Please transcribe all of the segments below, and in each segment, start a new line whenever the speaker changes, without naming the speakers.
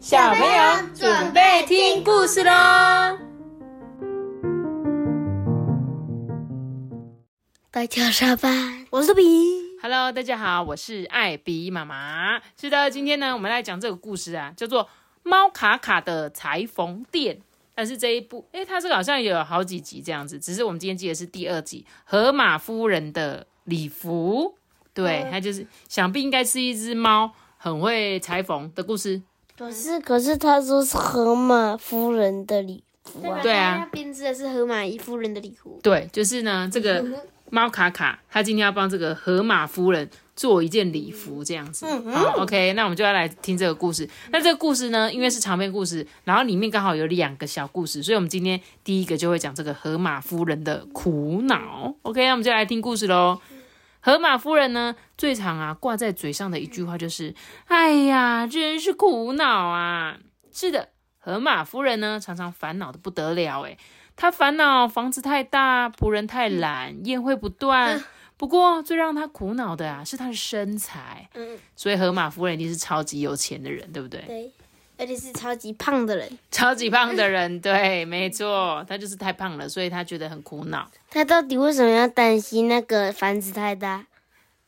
小朋友准备听故事喽！
大家下班，我是比。
Hello，大家好，我是艾比妈妈。是的，今天呢，我们来讲这个故事啊，叫做《猫卡卡的裁缝店》。但是这一部，诶，它这个好像有好几集这样子，只是我们今天记得是第二集《河马夫人的礼服》。对，它就是想必应该是一只猫很会裁缝的故事。
可是可是他说是河马夫人的礼服啊，
对啊
他编织的是河马夫人的礼服。
对，就是呢，这个猫卡卡，他今天要帮这个河马夫人做一件礼服，这样子。好，OK，那我们就要来听这个故事。那这个故事呢，因为是长篇故事，然后里面刚好有两个小故事，所以我们今天第一个就会讲这个河马夫人的苦恼。OK，那我们就来听故事喽。河马夫人呢，最常啊挂在嘴上的一句话就是：“哎呀，真是苦恼啊！”是的，河马夫人呢，常常烦恼的不得了。诶，她烦恼房子太大，仆人太懒，宴会不断。不过最让她苦恼的啊，是她的身材。
嗯，
所以河马夫人一定是超级有钱的人，对不对？
对，而且是超级胖的人。
超级胖的人，对，没错，他就是太胖了，所以他觉得很苦恼。
他到底为什么要担心那个房子太大？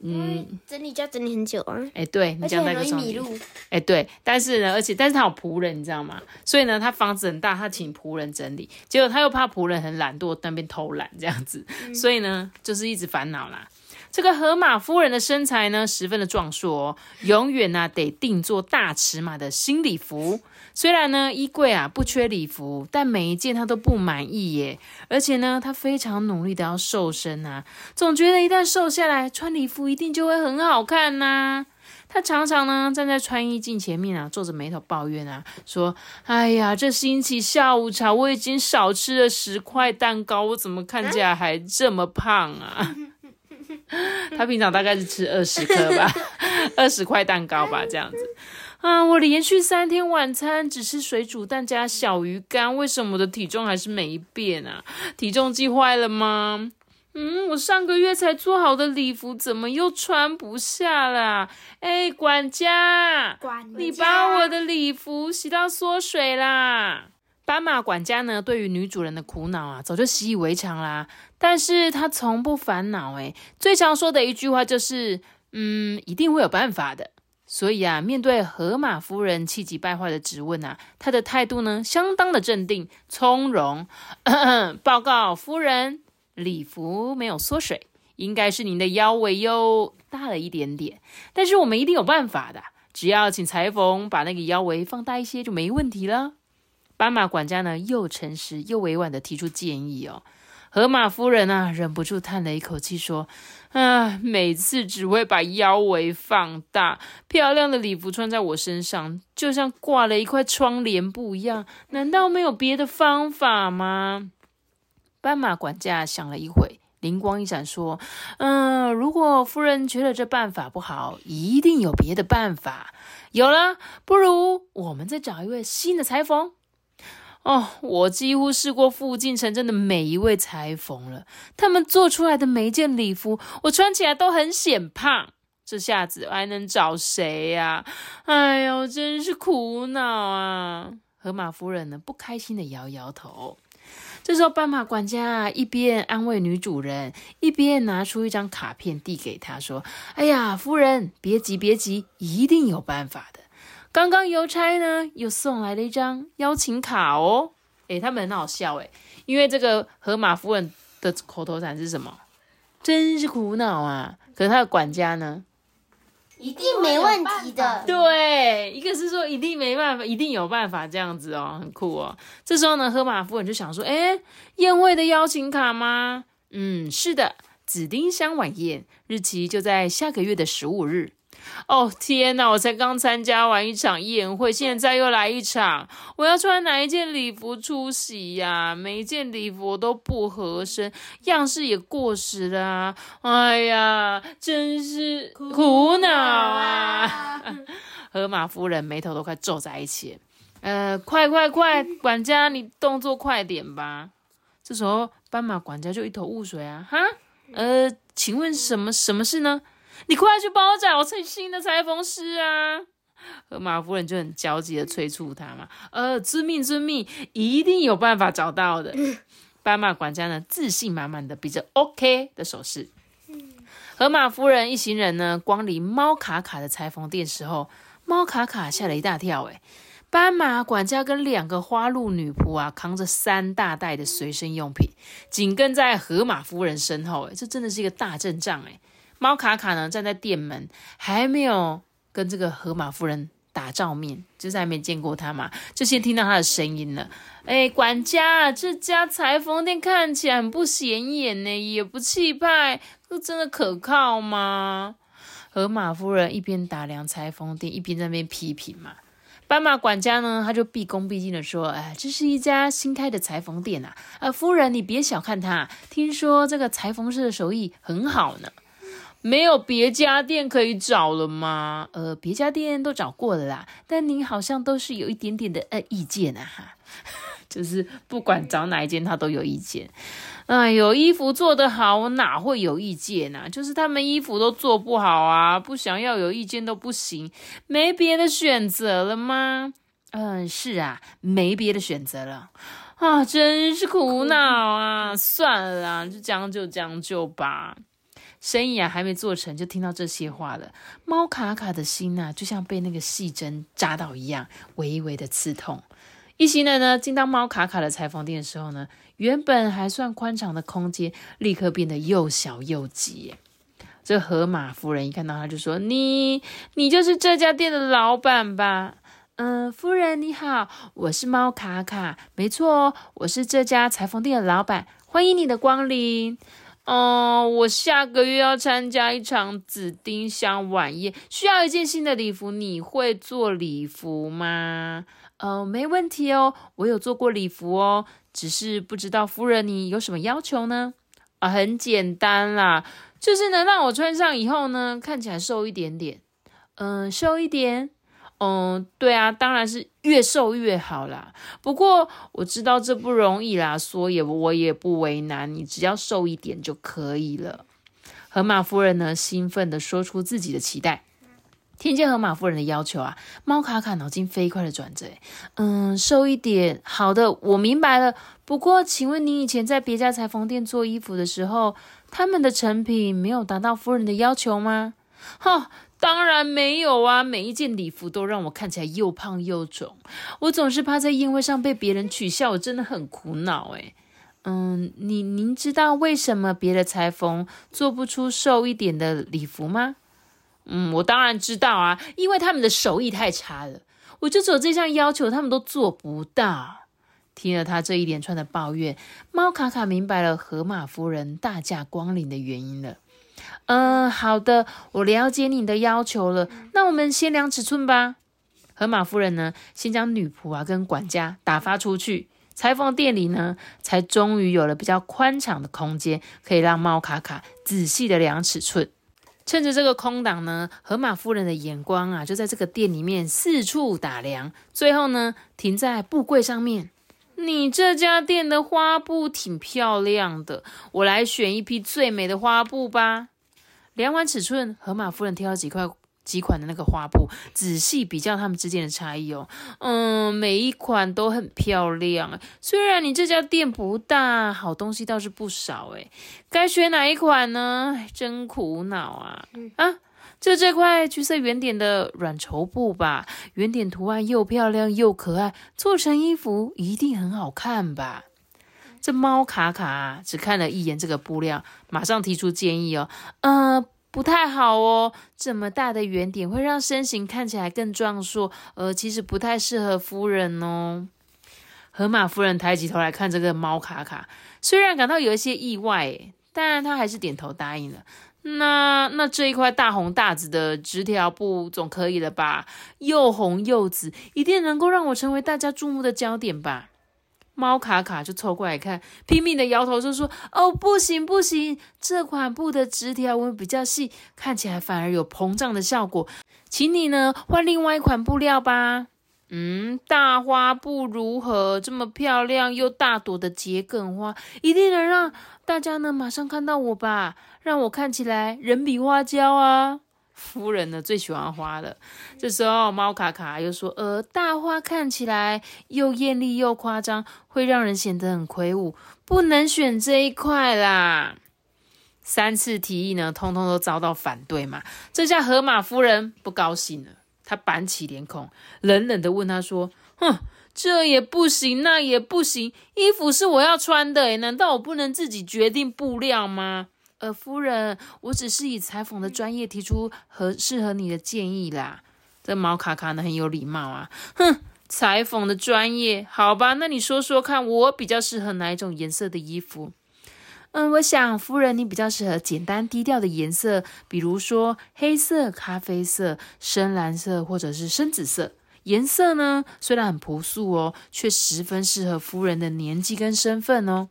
嗯，
整理就要整理很久啊，
哎，对你
而且
讲那
很容易迷
个重点。
路，
哎，对，但是呢，而且但是他有仆人，你知道吗？所以呢，他房子很大，他请仆人整理，结果他又怕仆人很懒惰，那边偷懒这样子，所以呢，就是一直烦恼啦。这个河马夫人的身材呢，十分的壮硕哦，永远呢、得定做大尺码的新礼服。虽然呢，衣柜啊不缺礼服，但每一件她都不满意耶。而且呢，她非常努力的要瘦身啊，总觉得一旦瘦下来，穿礼服一定就会很好看呐、她常常呢站在穿衣镜前面啊，皱着眉头抱怨啊，说：“哎呀，这星期下午茶我已经少吃了十块蛋糕，我怎么看起来还这么胖啊？” 她平常大概是吃二十颗吧，二十块蛋糕吧，这样子。啊，我连续三天晚餐只吃水煮蛋加小鱼干，为什么我的体重还是没变啊？体重计坏了吗？嗯，我上个月才做好的礼服怎么又穿不下了？哎，管家，
管
你把我的礼服洗到缩水啦！斑马管家呢，对于女主人的苦恼啊，早就习以为常啦。但是他从不烦恼，诶，最常说的一句话就是，嗯，一定会有办法的。所以啊，面对河马夫人气急败坏的质问啊，他的态度呢，相当的镇定从容。报告夫人，礼服没有缩水，应该是您的腰围又大了一点点，但是我们一定有办法的，只要请裁缝把那个腰围放大一些就没问题了。斑马管家呢，又诚实又委婉的提出建议哦。河马夫人啊，忍不住叹了一口气说：“啊，每次只会把腰围放大，漂亮的礼服穿在我身上，就像挂了一块窗帘布一样。难道没有别的方法吗？”斑马管家想了一会，灵光一闪，说：“嗯，如果夫人觉得这办法不好，一定有别的办法。有了，不如我们再找一位新的裁缝。”哦，我几乎试过附近城镇的每一位裁缝了，他们做出来的每一件礼服，我穿起来都很显胖。这下子还能找谁呀、哎呦，真是苦恼啊！河马夫人呢，不开心的摇摇头。这时候，斑马管家一边安慰女主人，一边拿出一张卡片递给她，说：“哎呀，夫人，别急，别急，一定有办法的。刚刚邮差呢又送来了一张邀请卡哦。诶，他们很好笑诶，因为这个河马夫人的口头禅是什么？真是苦恼啊！可是他的管家呢？
一定没问题的。
对，一个是说一定没办法，一定有办法这样子哦，很酷哦。这时候呢，河马夫人就想说：“哎，宴会的邀请卡吗？嗯，是的，紫丁香晚宴，日期就在下个月的十五日。”哦天哪！我才刚参加完一场宴会，现在又来一场，我要穿哪一件礼服出席呀、每一件礼服都不合身，样式也过时了、啊。哎呀，真是苦恼啊！河 马夫人眉头都快皱在一起。呃，快快快，管家，你动作快点吧。这时候，斑马管家就一头雾水啊，哈，呃，请问什么什么事呢？你快去帮我找新新的裁缝师啊！河马夫人就很焦急的催促他嘛，呃，遵命遵命，一定有办法找到的。斑马管家呢，自信满满的比着 OK 的手势。河马夫人一行人呢，光临猫卡卡的裁缝店时候，猫卡卡吓了一大跳。诶斑马管家跟两个花鹿女仆啊，扛着三大袋的随身用品，紧跟在河马夫人身后。诶这真的是一个大阵仗。诶猫卡卡呢，站在店门，还没有跟这个河马夫人。打照面，就是还没见过他嘛，就先听到他的声音了。哎，管家，这家裁缝店看起来很不显眼呢，也不气派，这真的可靠吗？河马夫人一边打量裁缝店，一边在那边批评嘛。斑马管家呢，他就毕恭毕敬的说：“哎，这是一家新开的裁缝店呐，呃，夫人你别小看它，听说这个裁缝师的手艺很好呢。”没有别家店可以找了吗？呃，别家店都找过了啦，但您好像都是有一点点的呃意见啊，哈，就是不管找哪一间，他都有意见。哎呦，衣服做得好，我哪会有意见啊？就是他们衣服都做不好啊，不想要有意见都不行，没别的选择了吗？嗯，是啊，没别的选择了啊，真是苦恼啊！算了，就将就将就吧。生意啊还没做成，就听到这些话了。猫卡卡的心呐，就像被那个细针扎到一样，微微的刺痛。一行人呢，进到猫卡卡的裁缝店的时候呢，原本还算宽敞的空间，立刻变得又小又挤。这河马夫人一看到他，就说：“你，你就是这家店的老板吧？”“嗯，夫人你好，我是猫卡卡，没错哦，我是这家裁缝店的老板，欢迎你的光临。”哦，我下个月要参加一场紫丁香晚宴，需要一件新的礼服。你会做礼服吗？呃，没问题哦，我有做过礼服哦，只是不知道夫人你有什么要求呢？啊，很简单啦，就是能让我穿上以后呢，看起来瘦一点点。嗯，瘦一点。嗯，对啊，当然是越瘦越好啦。不过我知道这不容易啦，所以我也不为难你，只要瘦一点就可以了。河马夫人呢，兴奋地说出自己的期待。听见河马夫人的要求啊，猫卡卡脑筋飞快的转着，嗯，瘦一点，好的，我明白了。不过，请问你以前在别家裁缝店做衣服的时候，他们的成品没有达到夫人的要求吗？哈。当然没有啊！每一件礼服都让我看起来又胖又肿，我总是怕在宴会上被别人取笑，我真的很苦恼诶嗯，你您知道为什么别的裁缝做不出瘦一点的礼服吗？嗯，我当然知道啊，因为他们的手艺太差了，我就只有这项要求，他们都做不到。听了他这一连串的抱怨，猫卡卡明白了河马夫人大驾光临的原因了。嗯，好的，我了解你的要求了。那我们先量尺寸吧。河马夫人呢，先将女仆啊跟管家打发出去，裁缝店里呢，才终于有了比较宽敞的空间，可以让猫卡卡仔细的量尺寸。趁着这个空档呢，河马夫人的眼光啊，就在这个店里面四处打量，最后呢，停在布柜上面。你这家店的花布挺漂亮的，我来选一批最美的花布吧。量完尺寸，河马夫人挑了几块几款的那个花布，仔细比较它们之间的差异哦。嗯，每一款都很漂亮。虽然你这家店不大，好东西倒是不少诶。该选哪一款呢？真苦恼啊！啊，就这块橘色圆点的软绸布吧。圆点图案又漂亮又可爱，做成衣服一定很好看吧。这猫卡卡只看了一眼这个布料，马上提出建议哦，呃，不太好哦，这么大的圆点会让身形看起来更壮硕，呃，其实不太适合夫人哦。河马夫人抬起头来看这个猫卡卡，虽然感到有一些意外，但她还是点头答应了。那那这一块大红大紫的直条布总可以了吧？又红又紫，一定能够让我成为大家注目的焦点吧？猫卡卡就凑过来看，拼命的摇头，就说：“哦，不行不行，这款布的直条纹比较细，看起来反而有膨胀的效果，请你呢换另外一款布料吧。”嗯，大花布如何？这么漂亮又大朵的桔梗花，一定能让大家呢马上看到我吧，让我看起来人比花娇啊！夫人呢最喜欢花了。这时候，猫卡卡又说：“呃，大花看起来又艳丽又夸张，会让人显得很魁梧，不能选这一块啦。”三次提议呢，通通都遭到反对嘛。这下河马夫人不高兴了，她板起脸孔，冷冷的问他说：“哼。”这也不行，那也不行。衣服是我要穿的，诶难道我不能自己决定布料吗？呃，夫人，我只是以裁缝的专业提出合适合你的建议啦。这毛卡卡呢很有礼貌啊，哼，裁缝的专业，好吧，那你说说看，我比较适合哪一种颜色的衣服？嗯，我想夫人你比较适合简单低调的颜色，比如说黑色、咖啡色、深蓝色或者是深紫色。颜色呢，虽然很朴素哦，却十分适合夫人的年纪跟身份哦。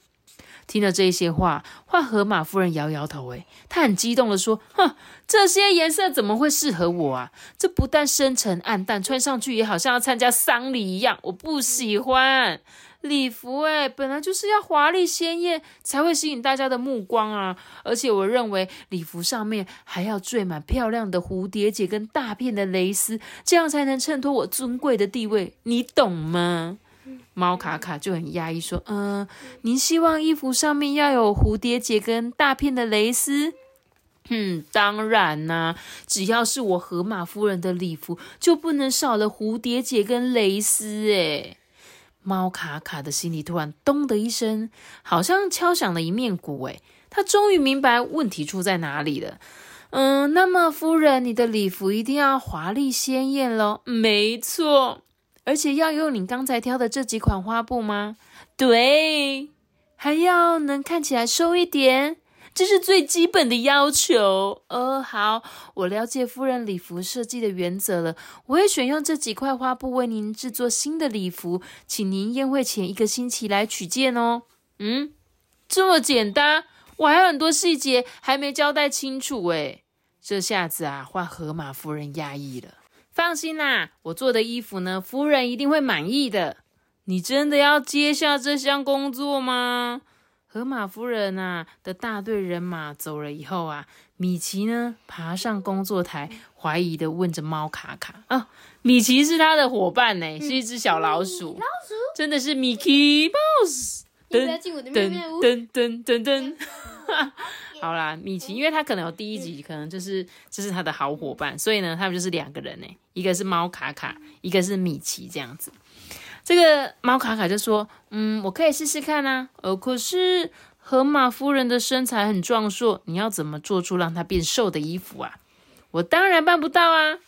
听了这些话，换河马夫人摇摇头，诶，她很激动的说：“哼，这些颜色怎么会适合我啊？这不但深沉暗淡，穿上去也好像要参加丧礼一样，我不喜欢。”礼服哎，本来就是要华丽鲜艳，才会吸引大家的目光啊！而且我认为礼服上面还要缀满漂亮的蝴蝶结跟大片的蕾丝，这样才能衬托我尊贵的地位，你懂吗？猫卡卡就很压抑说：“嗯，您希望衣服上面要有蝴蝶结跟大片的蕾丝？嗯，当然啦，只要是我河马夫人的礼服，就不能少了蝴蝶结跟蕾丝哎。”猫卡卡的心里突然咚的一声，好像敲响了一面鼓。诶，他终于明白问题出在哪里了。嗯，那么夫人，你的礼服一定要华丽鲜艳喽？没错，而且要用你刚才挑的这几款花布吗？对，还要能看起来瘦一点。这是最基本的要求。呃，好，我了解夫人礼服设计的原则了。我会选用这几块花布为您制作新的礼服，请您宴会前一个星期来取件哦。嗯，这么简单？我还有很多细节还没交代清楚诶。这下子啊，换河马夫人压抑了。放心啦，我做的衣服呢，夫人一定会满意的。你真的要接下这项工作吗？河马夫人啊的大队人马走了以后啊，米奇呢爬上工作台，怀疑的问着猫卡卡啊，米奇是他的伙伴呢，是一只小老鼠，
老鼠
真的是 Mickey Mouse。
你不要进我的面面屋。
噔噔噔噔，好啦，米奇，因为他可能有第一集，可能就是这是他的好伙伴，所以呢，他们就是两个人呢，一个是猫卡卡，一个是米奇这样子。这个猫卡卡就说：“嗯，我可以试试看啊。呃，可是河马夫人的身材很壮硕，你要怎么做出让她变瘦的衣服啊？我当然办不到啊！”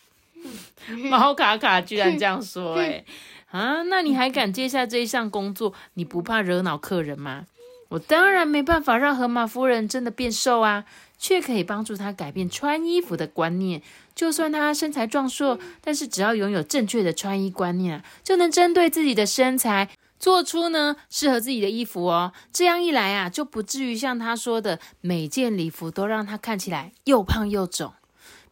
猫卡卡居然这样说：“哎，啊，那你还敢接下这一项工作？你不怕惹恼客人吗？我当然没办法让河马夫人真的变瘦啊，却可以帮助她改变穿衣服的观念。”就算她身材壮硕，但是只要拥有正确的穿衣观念，就能针对自己的身材做出呢适合自己的衣服哦。这样一来啊，就不至于像她说的，每件礼服都让她看起来又胖又肿。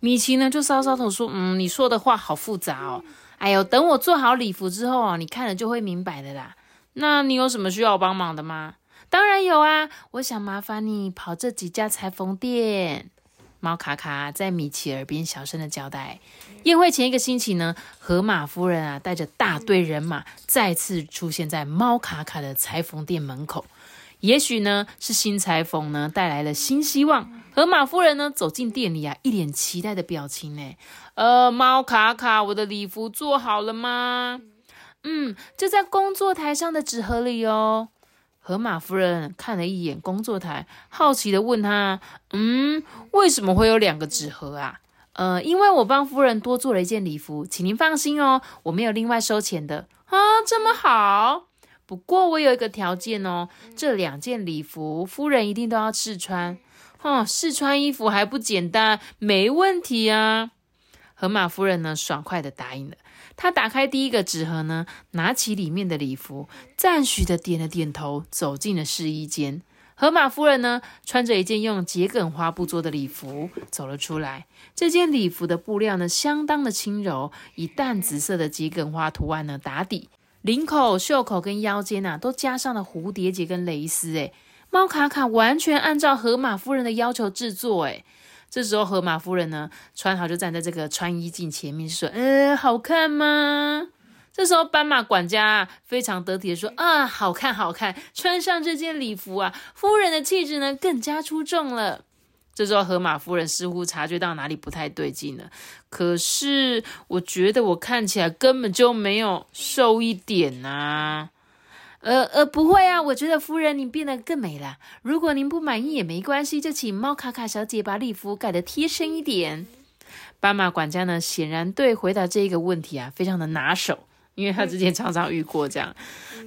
米奇呢就搔搔头说：“嗯，你说的话好复杂哦。哎呦，等我做好礼服之后啊，你看了就会明白的啦。那你有什么需要帮忙的吗？当然有啊，我想麻烦你跑这几家裁缝店。”猫卡卡在米奇耳边小声的交代。宴会前一个星期呢，河马夫人啊带着大队人马再次出现在猫卡卡的裁缝店门口。也许呢是新裁缝呢带来了新希望。河马夫人呢走进店里啊，一脸期待的表情呢。呃，猫卡卡，我的礼服做好了吗？嗯，就在工作台上的纸盒里哦。河马夫人看了一眼工作台，好奇的问他：“嗯，为什么会有两个纸盒啊？”“呃，因为我帮夫人多做了一件礼服，请您放心哦，我没有另外收钱的。”“啊，这么好！不过我有一个条件哦，这两件礼服夫人一定都要试穿。”“哦，试穿衣服还不简单？没问题啊！”河马夫人呢，爽快的答应了。他打开第一个纸盒呢，拿起里面的礼服，赞许的点了点头，走进了试衣间。河马夫人呢，穿着一件用桔梗花布做的礼服走了出来。这件礼服的布料呢，相当的轻柔，以淡紫色的桔梗花图案呢打底，领口、袖口跟腰间啊，都加上了蝴蝶结跟蕾丝。诶猫卡卡完全按照河马夫人的要求制作。诶这时候河马夫人呢，穿好就站在这个穿衣镜前面说：“呃，好看吗？”这时候斑马管家非常得体的说：“啊，好看，好看，穿上这件礼服啊，夫人的气质呢更加出众了。”这时候河马夫人似乎察觉到哪里不太对劲了，可是我觉得我看起来根本就没有瘦一点呐。呃呃，不会啊，我觉得夫人您变得更美了。如果您不满意也没关系，就请猫卡卡小姐把礼服改得贴身一点。斑马管家呢，显然对回答这一个问题啊，非常的拿手，因为他之前常常遇过这样。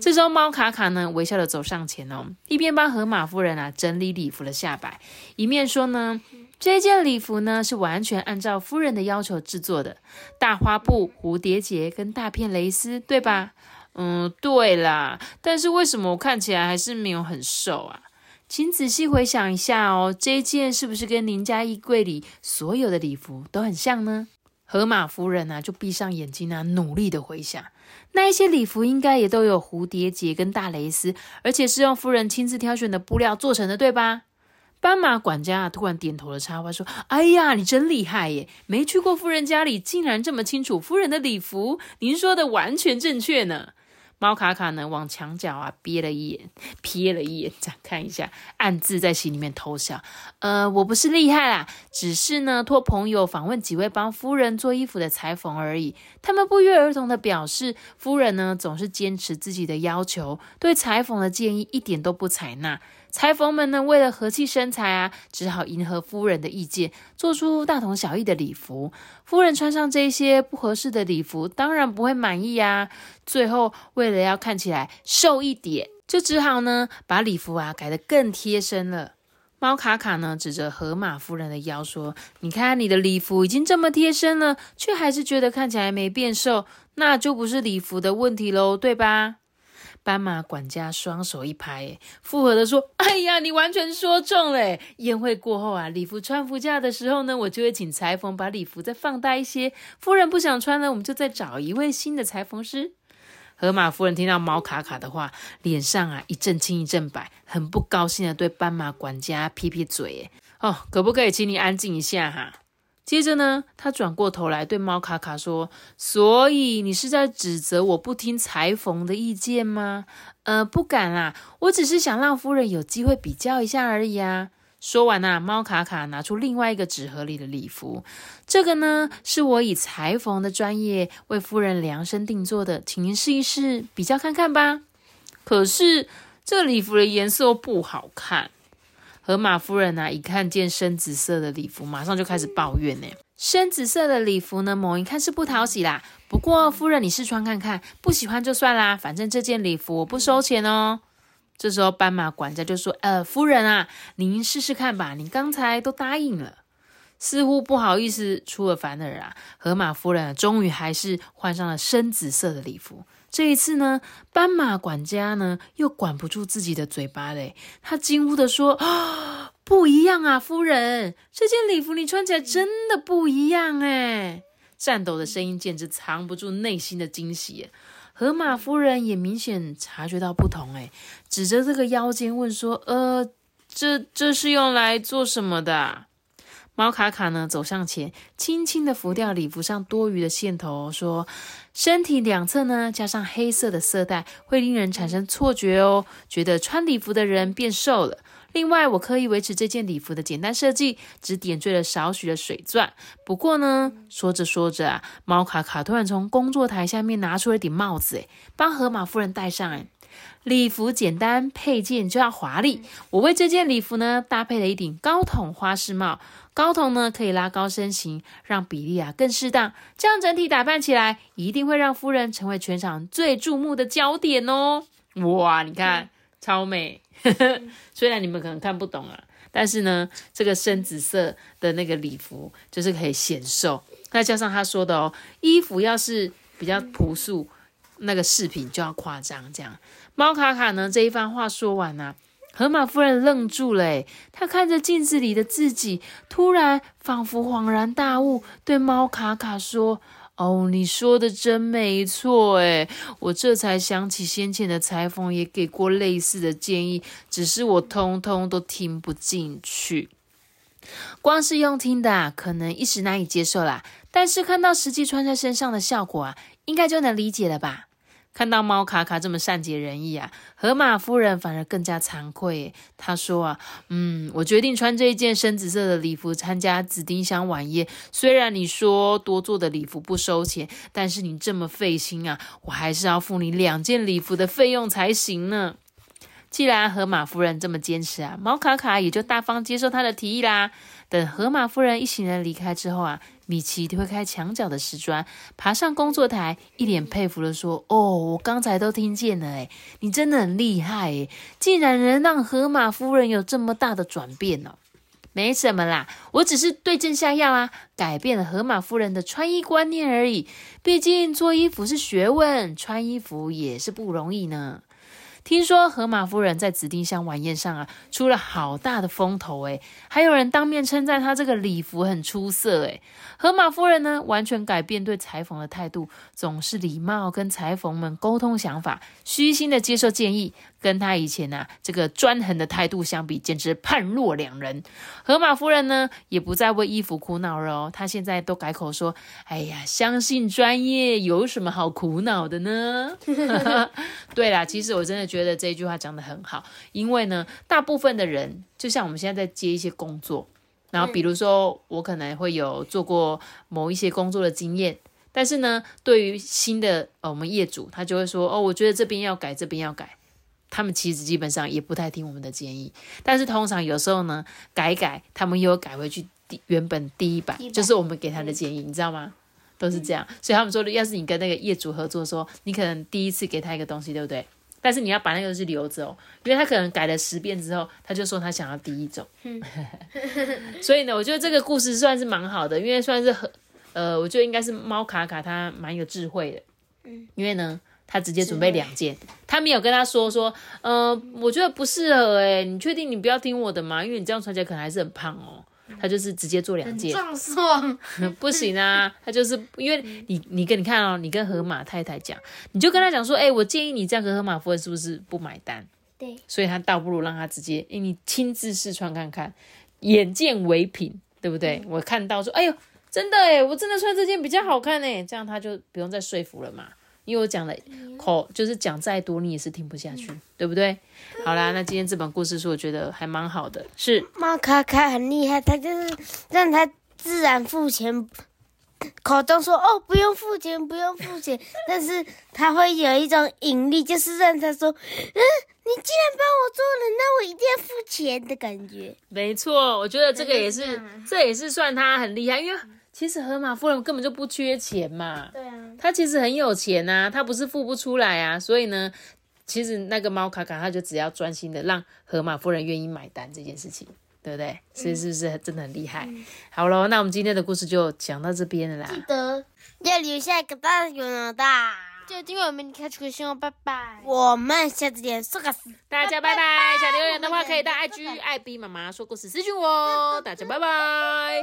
这时候猫卡卡呢，微笑的走上前哦，一边帮河马夫人啊整理礼服的下摆，一面说呢，这件礼服呢是完全按照夫人的要求制作的，大花布、蝴蝶结跟大片蕾丝，对吧？嗯，对啦，但是为什么我看起来还是没有很瘦啊？请仔细回想一下哦，这一件是不是跟您家衣柜里所有的礼服都很像呢？河马夫人呢，就闭上眼睛啊，努力的回想，那一些礼服应该也都有蝴蝶结跟大蕾丝，而且是用夫人亲自挑选的布料做成的，对吧？斑马管家啊突然点头了，插话说：“哎呀，你真厉害耶！没去过夫人家里，竟然这么清楚夫人的礼服。您说的完全正确呢。”猫卡卡呢，往墙角啊瞥了一眼，瞥了一眼，再看一下，暗自在心里面偷笑。呃，我不是厉害啦，只是呢，托朋友访问几位帮夫人做衣服的裁缝而已。他们不约而同的表示，夫人呢总是坚持自己的要求，对裁缝的建议一点都不采纳。裁缝们呢，为了和气生财啊，只好迎合夫人的意见，做出大同小异的礼服。夫人穿上这些不合适的礼服，当然不会满意啊。最后，为了要看起来瘦一点，就只好呢，把礼服啊改得更贴身了。猫卡卡呢，指着河马夫人的腰说：“你看，你的礼服已经这么贴身了，却还是觉得看起来没变瘦，那就不是礼服的问题喽，对吧？”斑马管家双手一拍，附和的说：“哎呀，你完全说中了！宴会过后啊，礼服穿服架的时候呢，我就会请裁缝把礼服再放大一些。夫人不想穿了，我们就再找一位新的裁缝师。”河马夫人听到猫卡卡的话，脸上啊一阵青一阵白，很不高兴的对斑马管家撇撇嘴：“哦，可不可以请你安静一下哈？”接着呢，他转过头来对猫卡卡说：“所以你是在指责我不听裁缝的意见吗？”“呃，不敢啦，我只是想让夫人有机会比较一下而已啊。”说完呐，猫卡卡拿出另外一个纸盒里的礼服，这个呢是我以裁缝的专业为夫人量身定做的，请您试一试，比较看看吧。可是这礼服的颜色不好看。河马夫人呢，一看见深紫色的礼服，马上就开始抱怨呢。深紫色的礼服呢，某一看是不讨喜啦。不过夫人，你试穿看看，不喜欢就算啦。反正这件礼服我不收钱哦。这时候斑马管家就说：“呃，夫人啊，您试试看吧，你刚才都答应了。”似乎不好意思出尔反尔啊。河马夫人终于还是换上了深紫色的礼服。这一次呢，斑马管家呢又管不住自己的嘴巴嘞，他惊呼的说：“啊，不一样啊，夫人，这件礼服你穿起来真的不一样哎！”颤抖的声音简直藏不住内心的惊喜。河马夫人也明显察觉到不同，哎，指着这个腰间问说：“呃，这这是用来做什么的？”猫卡卡呢走上前，轻轻的拂掉礼服上多余的线头，说：“身体两侧呢加上黑色的色带，会令人产生错觉哦，觉得穿礼服的人变瘦了。另外，我刻意维持这件礼服的简单设计，只点缀了少许的水钻。不过呢，说着说着啊，猫卡卡突然从工作台下面拿出了顶帽子，诶，帮河马夫人戴上，诶。礼服简单，配件就要华丽。我为这件礼服呢搭配了一顶高筒花式帽。”高筒呢可以拉高身形，让比例啊更适当，这样整体打扮起来一定会让夫人成为全场最注目的焦点哦！哇，你看超美，虽然你们可能看不懂啊，但是呢，这个深紫色的那个礼服就是可以显瘦，再加上他说的哦，衣服要是比较朴素，那个饰品就要夸张。这样，猫卡卡呢这一番话说完呢。河马夫人愣住了，她看着镜子里的自己，突然仿佛恍然大悟，对猫卡卡说：“哦，你说的真没错，诶我这才想起先前的裁缝也给过类似的建议，只是我通通都听不进去。”光是用听的啊，可能一时难以接受啦，但是看到实际穿在身上的效果啊，应该就能理解了吧？看到猫卡卡这么善解人意啊，河马夫人反而更加惭愧。她说啊，嗯，我决定穿这一件深紫色的礼服参加紫丁香晚宴。虽然你说多做的礼服不收钱，但是你这么费心啊，我还是要付你两件礼服的费用才行呢。既然河马夫人这么坚持啊，猫卡卡也就大方接受她的提议啦。等河马夫人一行人离开之后啊，米奇推开墙角的石砖，爬上工作台，一脸佩服的说：“哦，我刚才都听见了，诶你真的很厉害，诶竟然能让河马夫人有这么大的转变哦。”没什么啦，我只是对症下药啊，改变了河马夫人的穿衣观念而已。毕竟做衣服是学问，穿衣服也是不容易呢。听说河马夫人在紫丁香晚宴上啊，出了好大的风头诶，还有人当面称赞她这个礼服很出色诶。河马夫人呢，完全改变对裁缝的态度，总是礼貌跟裁缝们沟通想法，虚心的接受建议。跟他以前呐这个专横的态度相比，简直判若两人。河马夫人呢，也不再为衣服苦恼了哦，她现在都改口说：“哎呀，相信专业，有什么好苦恼的呢？” 对啦，其实我真的觉得这句话讲的很好，因为呢，大部分的人，就像我们现在在接一些工作，然后比如说我可能会有做过某一些工作的经验，但是呢，对于新的呃我们业主，他就会说：“哦，我觉得这边要改，这边要改。”他们其实基本上也不太听我们的建议，但是通常有时候呢，改改他们又改回去第原本第一版，就是我们给他的建议，你知道吗？都是这样，所以他们说，要是你跟那个业主合作，说你可能第一次给他一个东西，对不对？但是你要把那个东西留着哦，因为他可能改了十遍之后，他就说他想要第一种。所以呢，我觉得这个故事算是蛮好的，因为算是很呃，我觉得应该是猫卡卡他蛮有智慧的，嗯，因为呢。他直接准备两件，他没有跟他说说，呃，我觉得不适合哎，你确定你不要听我的吗？因为你这样穿起来可能还是很胖哦。他就是直接做两件，
壮硕，
不行啊。他就是因为你，你跟你看哦，你跟河马太太讲，你就跟他讲说，哎，我建议你这样，河马夫人是不是不买单？
对，
所以他倒不如让他直接，哎，你亲自试穿看看，眼见为凭，对不对？我看到说，哎呦，真的哎，我真的穿这件比较好看哎，这样他就不用再说服了嘛。因为我讲了口就是讲再多，你也是听不下去，对不对？好啦，那今天这本故事书我觉得还蛮好的，是
猫卡卡很厉害，他就是让他自然付钱，口中说哦不用付钱，不用付钱，但是他会有一种引力，就是让他说，嗯，你既然帮我做了，那我一定要付钱的感觉。
没错，我觉得这个也是，这也是算他很厉害，因为。其实河马夫人根本就不缺钱嘛，
对啊，
她其实很有钱呐，她不是付不出来啊，所以呢，其实那个猫卡卡他就只要专心的让河马夫人愿意买单这件事情，对不对？所以是不是真的很厉害？好了，那我们今天的故事就讲到这边了啦。
记得要留下一个大有脑的，就今晚我们开出个信号，拜拜。
我们下次见，说个
大家拜拜。想留言的话可以到 IG 爱 B 妈妈说故事私信我，大家拜拜。